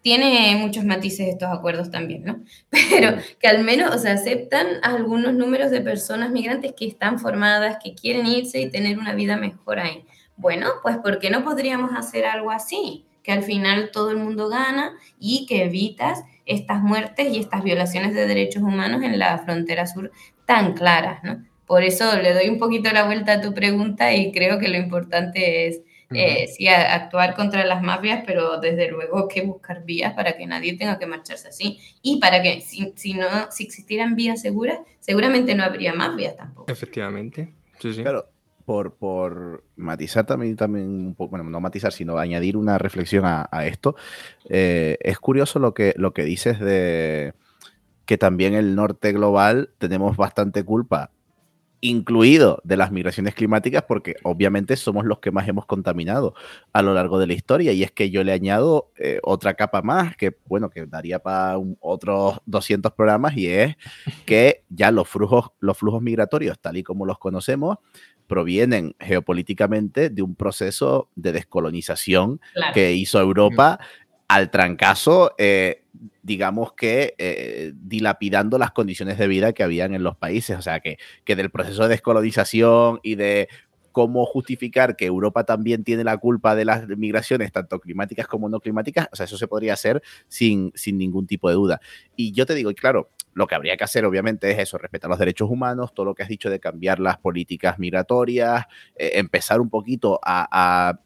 tiene muchos matices estos acuerdos también, ¿no? Pero que al menos, o sea, aceptan algunos números de personas migrantes que están formadas, que quieren irse y tener una vida mejor ahí. Bueno, pues ¿por qué no podríamos hacer algo así? Que al final todo el mundo gana y que evitas estas muertes y estas violaciones de derechos humanos en la frontera sur tan claras, ¿no? Por eso le doy un poquito la vuelta a tu pregunta y creo que lo importante es eh, sí, actuar contra las mafias, pero desde luego que buscar vías para que nadie tenga que marcharse así. Y para que, si, no, si existieran vías seguras, seguramente no habría mafias tampoco. Efectivamente. Sí, sí. Claro, por, por matizar también, también un poco, bueno, no matizar, sino añadir una reflexión a, esto, eh, es curioso lo que, lo que dices de que también el norte global tenemos bastante culpa incluido de las migraciones climáticas, porque obviamente somos los que más hemos contaminado a lo largo de la historia. Y es que yo le añado eh, otra capa más, que bueno, que daría para otros 200 programas, y es que ya los flujos, los flujos migratorios, tal y como los conocemos, provienen geopolíticamente de un proceso de descolonización que hizo Europa al trancazo. Eh, digamos que eh, dilapidando las condiciones de vida que habían en los países. O sea, que, que del proceso de descolonización y de cómo justificar que Europa también tiene la culpa de las migraciones, tanto climáticas como no climáticas, o sea, eso se podría hacer sin, sin ningún tipo de duda. Y yo te digo, y claro, lo que habría que hacer, obviamente, es eso, respetar los derechos humanos, todo lo que has dicho de cambiar las políticas migratorias, eh, empezar un poquito a,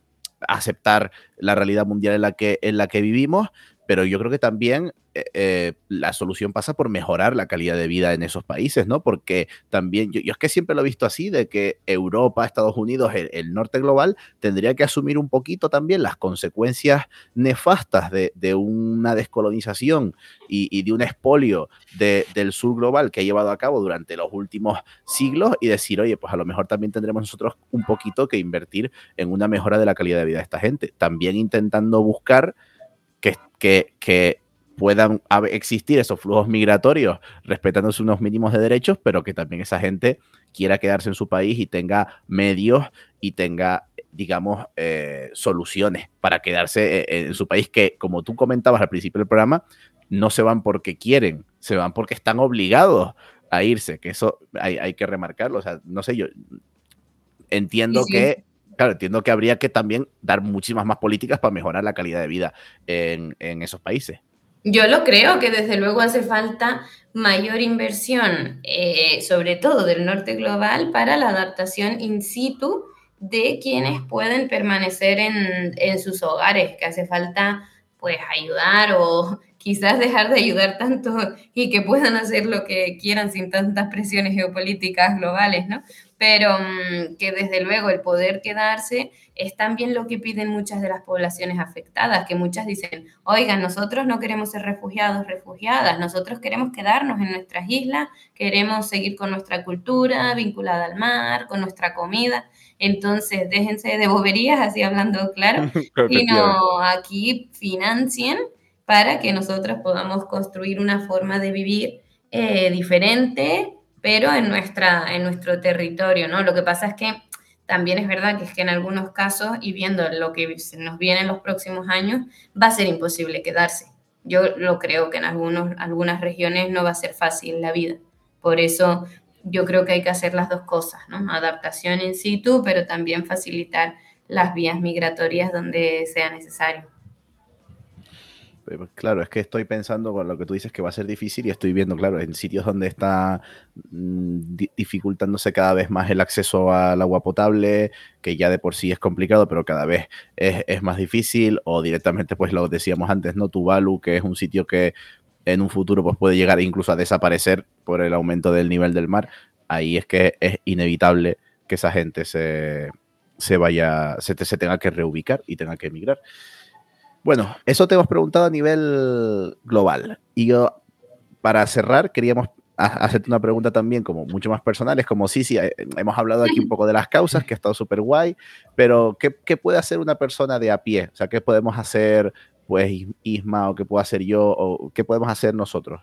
aceptar la realidad mundial en la que, en la que vivimos, pero yo creo que también eh, eh, la solución pasa por mejorar la calidad de vida en esos países, ¿no? Porque también, yo, es que siempre lo he visto así, de que Europa, Estados Unidos, el, norte global, tendría que asumir un poquito también las consecuencias nefastas de, una descolonización y, de un expolio del sur global que ha llevado a cabo durante los últimos siglos y decir, oye, pues a lo mejor también tendremos nosotros un poquito que invertir en una mejora de la calidad de vida de esta gente, también intentando buscar que, que, puedan existir esos flujos migratorios respetándose unos mínimos de derechos, pero que también esa gente quiera quedarse en su país y tenga medios y tenga, digamos, eh, soluciones para quedarse eh, en su país, que como tú comentabas al principio del programa, no se van porque quieren, se van porque están obligados a irse, que eso hay, hay que remarcarlo. O sea, no sé, yo entiendo que claro, entiendo que habría que también dar muchísimas más políticas para mejorar la calidad de vida en, esos países. Yo lo creo que desde luego hace falta mayor inversión, eh, sobre todo del norte global, para la adaptación in situ de quienes pueden permanecer en, en sus hogares, que hace falta pues ayudar o quizás dejar de ayudar tanto y que puedan hacer lo que quieran sin tantas presiones geopolíticas globales, ¿no? pero mm, que desde luego el poder quedarse es también lo que piden muchas de las poblaciones afectadas, que muchas dicen, oigan, nosotros no queremos ser refugiados, refugiadas, nosotros queremos quedarnos en nuestras islas, queremos seguir con nuestra cultura vinculada al mar, con nuestra comida, entonces déjense de boberías, así hablando claro, y no aquí financien para que nosotros podamos construir una forma de vivir eh, diferente, pero en, nuestra, en nuestro territorio, ¿no? Lo que pasa es que también es verdad que es que en algunos casos, y viendo lo que nos viene en los próximos años, va a ser imposible quedarse. Yo lo creo que en algunos, algunas regiones no va a ser fácil la vida. Por eso yo creo que hay que hacer las dos cosas, ¿no? Adaptación in situ, pero también facilitar las vías migratorias donde sea necesario. Pues, claro, es que estoy pensando con lo que tú dices que va a ser difícil y estoy viendo, claro, en sitios donde está mm, dificultándose cada vez más el acceso al agua potable, que ya de por sí es complicado, pero cada vez es, más difícil, o directamente, pues lo decíamos antes, ¿no? Tuvalu, que es un sitio que en un futuro pues, puede llegar incluso a desaparecer por el aumento del nivel del mar, ahí es que es inevitable que esa gente se, vaya, se, se tenga que reubicar y tenga que emigrar. Bueno, eso te hemos preguntado a nivel global. Y yo, para cerrar, queríamos hacerte una pregunta también como mucho más personal. Es como, sí, sí, eh, hemos hablado aquí un poco de las causas, que ha estado súper guay, pero ¿qué, ¿qué, puede hacer una persona de a pie? O sea, ¿qué podemos hacer, pues, Isma, o qué puedo hacer yo, o qué podemos hacer nosotros?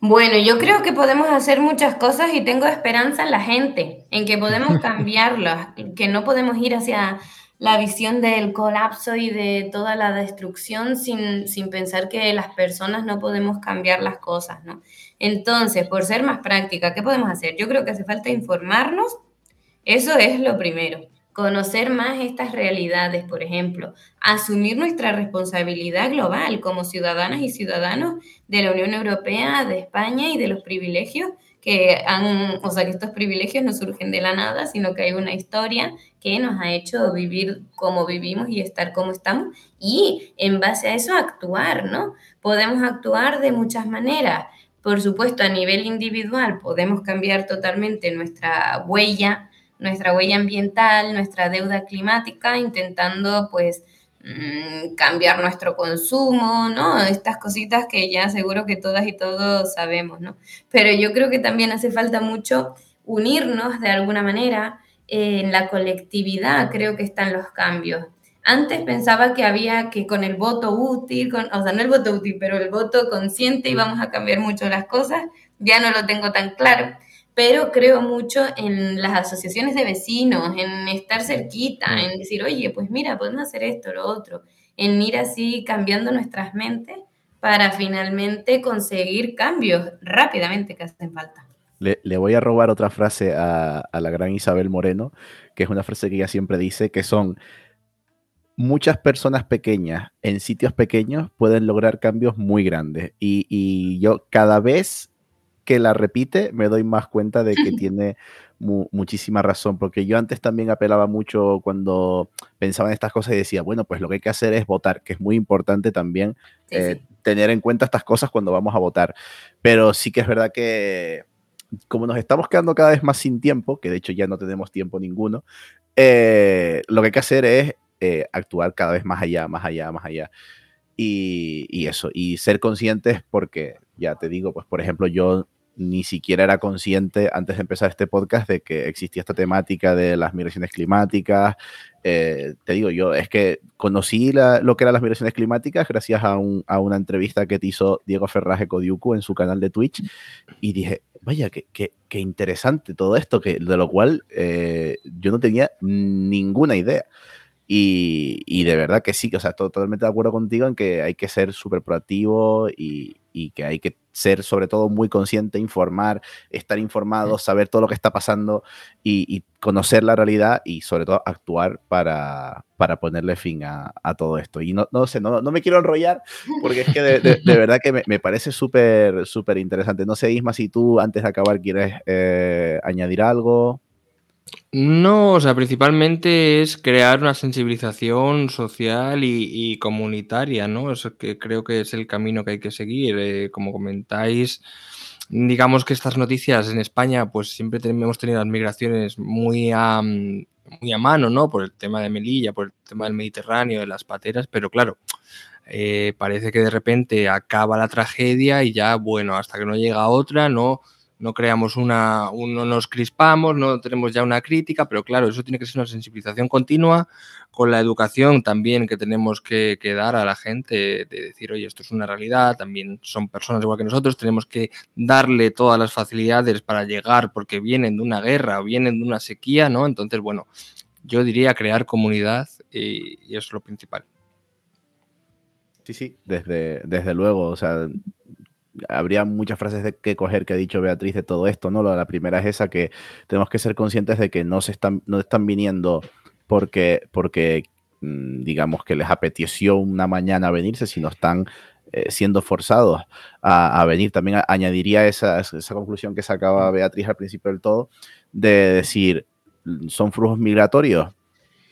Bueno, yo creo que podemos hacer muchas cosas y tengo esperanza en la gente, en que podemos cambiarlas, que no podemos ir hacia la visión del colapso y de toda la destrucción sin, sin, pensar que las personas no podemos cambiar las cosas, ¿no? Entonces, por ser más práctica, ¿qué podemos hacer? Yo creo que hace falta informarnos, eso es lo primero, conocer más estas realidades, por ejemplo, asumir nuestra responsabilidad global como ciudadanas y ciudadanos de la Unión Europea, de España y de los privilegios que han, o sea, que estos privilegios no surgen de la nada, sino que hay una historia que nos ha hecho vivir como vivimos y estar como estamos y en base a eso actuar, ¿no? Podemos actuar de muchas maneras. Por supuesto, a nivel individual podemos cambiar totalmente nuestra huella, nuestra huella ambiental, nuestra deuda climática, intentando pues Mm, cambiar nuestro consumo, ¿no? Estas cositas que ya seguro que todas y todos sabemos, ¿no? Pero yo creo que también hace falta mucho unirnos de alguna manera en la colectividad, creo que están los cambios. Antes pensaba que había que con el voto útil, con, o sea, no el voto útil, pero el voto consciente íbamos a cambiar mucho las cosas, ya no lo tengo tan claro pero creo mucho en las asociaciones de vecinos, en estar cerquita, mm. en decir, oye, pues mira, podemos hacer esto, lo otro, en ir así cambiando nuestras mentes para finalmente conseguir cambios rápidamente que hacen falta. Le, voy a robar otra frase a, a, la gran Isabel Moreno, que es una frase que ella siempre dice, que son muchas personas pequeñas en sitios pequeños pueden lograr cambios muy grandes. Y, yo cada vez que la repite me doy más cuenta de que tiene muchísima razón, porque yo antes también apelaba mucho cuando pensaba en estas cosas y decía, bueno, pues lo que hay que hacer es votar, que es muy importante también eh, tener en cuenta estas cosas cuando vamos a votar. Pero sí que es verdad que como nos estamos quedando cada vez más sin tiempo, que de hecho ya no tenemos tiempo ninguno, eh, lo que hay que hacer es eh, actuar cada vez más allá, más allá, más allá. Y, eso, y ser conscientes porque, ya te digo, pues por ejemplo, yo ni siquiera era consciente antes de empezar este podcast de que existía esta temática de las migraciones climáticas. Eh, te digo, yo es que conocí lo que eran las migraciones climáticas gracias a, una entrevista que te hizo Diego Ferraje Codiucu en su canal de Twitch y dije, vaya, qué, qué, interesante todo esto, que, de lo cual eh, yo no tenía ninguna idea. Y, de verdad que sí, o sea, totalmente de acuerdo contigo en que hay que ser súper proactivo y, que hay que ser sobre todo muy consciente, informar, estar informado, saber todo lo que está pasando y, conocer la realidad y sobre todo actuar para, para ponerle fin a, todo esto. Y no, no sé, no, no, me quiero enrollar porque es que de, verdad que me, parece súper, súper interesante. No sé, Isma, si tú antes de acabar quieres eh, añadir algo. No, o sea, principalmente es crear una sensibilización social y, comunitaria, ¿no? Eso que creo que es el camino que hay que seguir. Eh, como comentáis, digamos que estas noticias en España, pues siempre hemos tenido las migraciones muy a, mano, ¿no? Por el tema de Melilla, por el tema del Mediterráneo, de las pateras, pero claro, eh, parece que de repente acaba la tragedia y ya, bueno, hasta que no llega otra, no no creamos una, no nos crispamos, no tenemos ya una crítica, pero claro, eso tiene que ser una sensibilización continua con la educación también que tenemos que, dar a la gente, de decir, oye, esto es una realidad, también son personas igual que nosotros, tenemos que darle todas las facilidades para llegar porque vienen de una guerra o vienen de una sequía, ¿no? Entonces, bueno, yo diría crear comunidad y, y eso es lo principal. Sí, sí, desde, desde luego. O sea, habría muchas frases de que coger que ha dicho Beatriz de todo esto, ¿no? La primera es esa que tenemos que ser conscientes de que no se están, no están viniendo porque, porque mm, digamos que les apeteció una mañana venirse, sino están eh, siendo forzados a, venir. También añadiría esa, esa conclusión que sacaba Beatriz al principio del todo, de decir, son flujos migratorios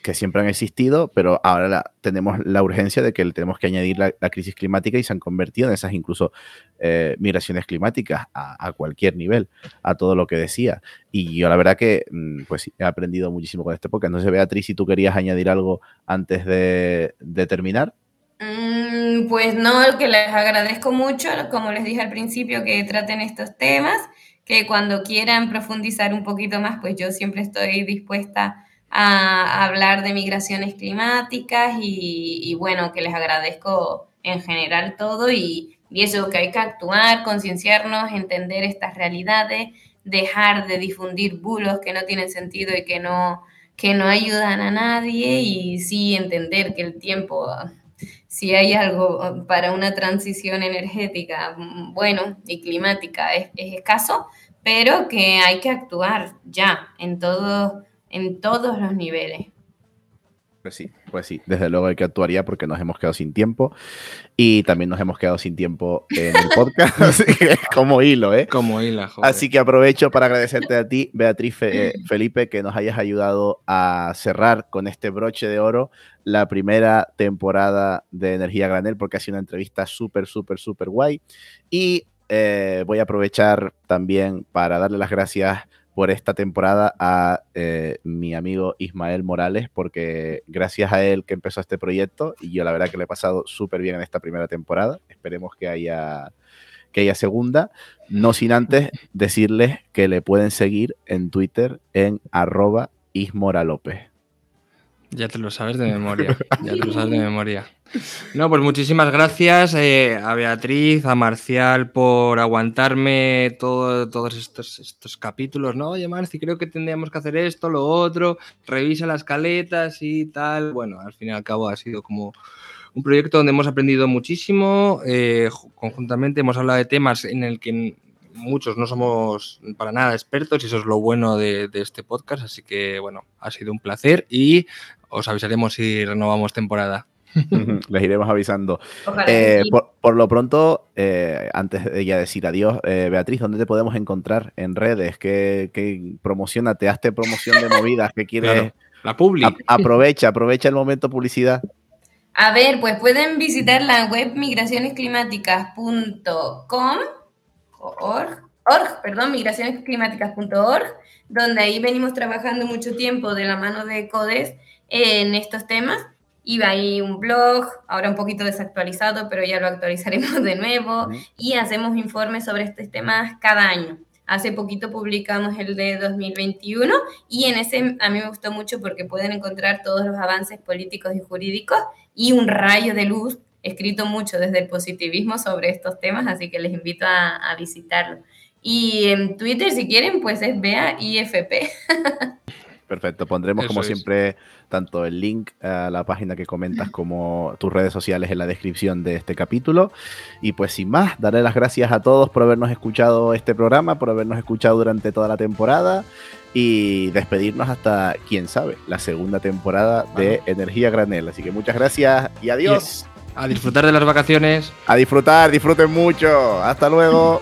que siempre han existido, pero ahora tenemos la urgencia de que tenemos que añadir la, crisis climática y se han convertido en esas incluso eh, migraciones climáticas a, cualquier nivel, a todo lo que decía. Y yo la verdad que mm, pues he aprendido muchísimo con este podcast. No sé, Beatriz, si tú querías añadir algo antes de, terminar. Mm, pues no, que les agradezco mucho, como les dije al principio, que traten estos temas, que cuando quieran profundizar un poquito más, pues yo siempre estoy dispuesta a, hablar de migraciones climáticas y, bueno, que les agradezco en general todo y, y eso, que hay que actuar, concienciarnos, entender estas realidades, dejar de difundir bulos que no tienen sentido y que no, que no ayudan a nadie y sí entender que el tiempo, si hay algo para una transición energética, bueno, y climática es, es escaso, pero que hay que actuar ya en todo en todos los niveles. Pues sí, pues sí, desde luego hay que actuar ya porque nos hemos quedado sin tiempo y también nos hemos quedado sin tiempo en el podcast, así que como hilo, ¿eh? Como hilo, joder. Así que aprovecho para agradecerte a ti, Beatriz eh, Felipe, que nos hayas ayudado a cerrar con este broche de oro la primera temporada de Energía Granel porque ha sido una entrevista súper, súper, súper guay y eh, voy a aprovechar también para darle las gracias por esta temporada a eh, mi amigo Ismael Morales, porque gracias a él que empezó este proyecto y yo la verdad que le he pasado súper bien en esta primera temporada. Esperemos que haya, que haya segunda. No sin antes decirles que le pueden seguir en Twitter en arroba ismoralopez. Ya te lo sabes de memoria, ya te lo sabes de memoria. No, pues muchísimas gracias eh, a Beatriz, a Marcial por aguantarme todo, todos estos, estos capítulos, ¿no? Oye, Marci, creo que tendríamos que hacer esto, lo otro, revisa las caletas y tal. Bueno, al fin y al cabo ha sido como, un proyecto donde hemos aprendido muchísimo, eh, conjuntamente hemos hablado de temas en el que muchos no somos para nada expertos y eso es lo bueno de, este podcast, así que bueno, ha sido un placer y os avisaremos si renovamos temporada. Les iremos avisando. Eh, por, lo pronto, eh, antes de ya decir adiós, eh, Beatriz, ¿dónde te podemos encontrar en redes? ¿Qué, qué promociona? ¿Te haste promoción de movidas? ¿Qué quieres? la public. aprovecha, aprovecha el momento publicidad. A ver, pues pueden visitar la web migracionesclimáticas.com org, org, perdón, migracionesclimáticas.org, donde ahí venimos trabajando mucho tiempo de la mano de CODES en estos temas. Iba ahí un blog, ahora un poquito desactualizado, pero ya lo actualizaremos de nuevo, y hacemos informes sobre estos temas cada año. Hace poquito publicamos el de 2021 y en ese a mí me gustó mucho porque pueden encontrar todos los avances políticos y jurídicos y un rayo de luz escrito mucho desde el positivismo sobre estos temas, así que les invito a, visitarlo. Y en Twitter, si quieren, pues es BEAIFP. Perfecto, pondremos como siempre tanto el link a la página que comentas como tus redes sociales en la descripción de este capítulo. Y pues sin más, daré las gracias a todos por habernos escuchado este programa, por habernos escuchado durante toda la temporada y despedirnos hasta, quién sabe, la segunda temporada de Energía Granel. Así que muchas gracias y adiós. A disfrutar de las vacaciones. A disfrutar, disfruten mucho. Hasta luego.